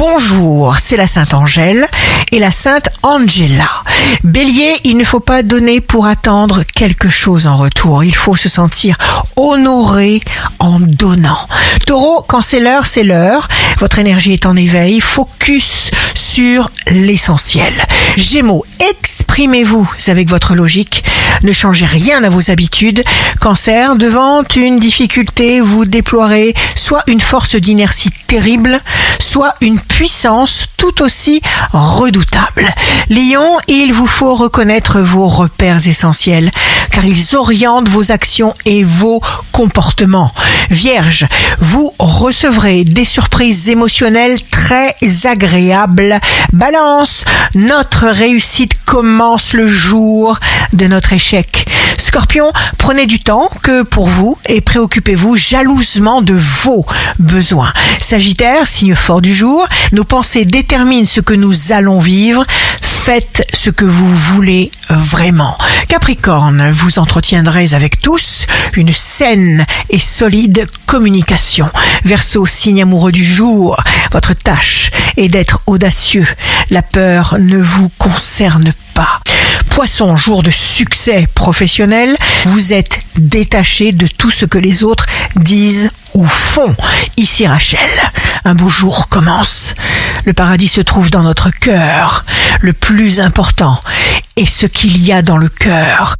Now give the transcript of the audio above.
Bonjour, c'est la Sainte Angèle et la Sainte Angela. Bélier, il ne faut pas donner pour attendre quelque chose en retour. Il faut se sentir honoré en donnant. Taureau, quand c'est l'heure, c'est l'heure. Votre énergie est en éveil. Focus sur l'essentiel. Gémeaux, exprimez-vous avec votre logique. Ne changez rien à vos habitudes. Cancer, devant une difficulté, vous déploierez soit une force d'inertie terrible, soit une puissance tout aussi redoutable. Lion, il vous faut reconnaître vos repères essentiels, car ils orientent vos actions et vos comportements. Vierge, vous recevrez des surprises émotionnelles très agréables. Balance, notre réussite commence le jour de notre échec. Scorpion, prenez du temps que pour vous et préoccupez-vous jalousement de vos besoins. Sagittaire, signe fort du jour, nos pensées déterminent ce que nous allons vivre. Faites ce que vous voulez vraiment. Capricorne, vous entretiendrez avec tous une saine et solide communication. Verseau, signe amoureux du jour, votre tâche est d'être audacieux. La peur ne vous concerne pas. Poisson, jour de succès professionnel, vous êtes détaché de tout ce que les autres disent ou font. Ici Rachel, un beau jour commence. Le paradis se trouve dans notre cœur. Le plus important est ce qu'il y a dans le cœur.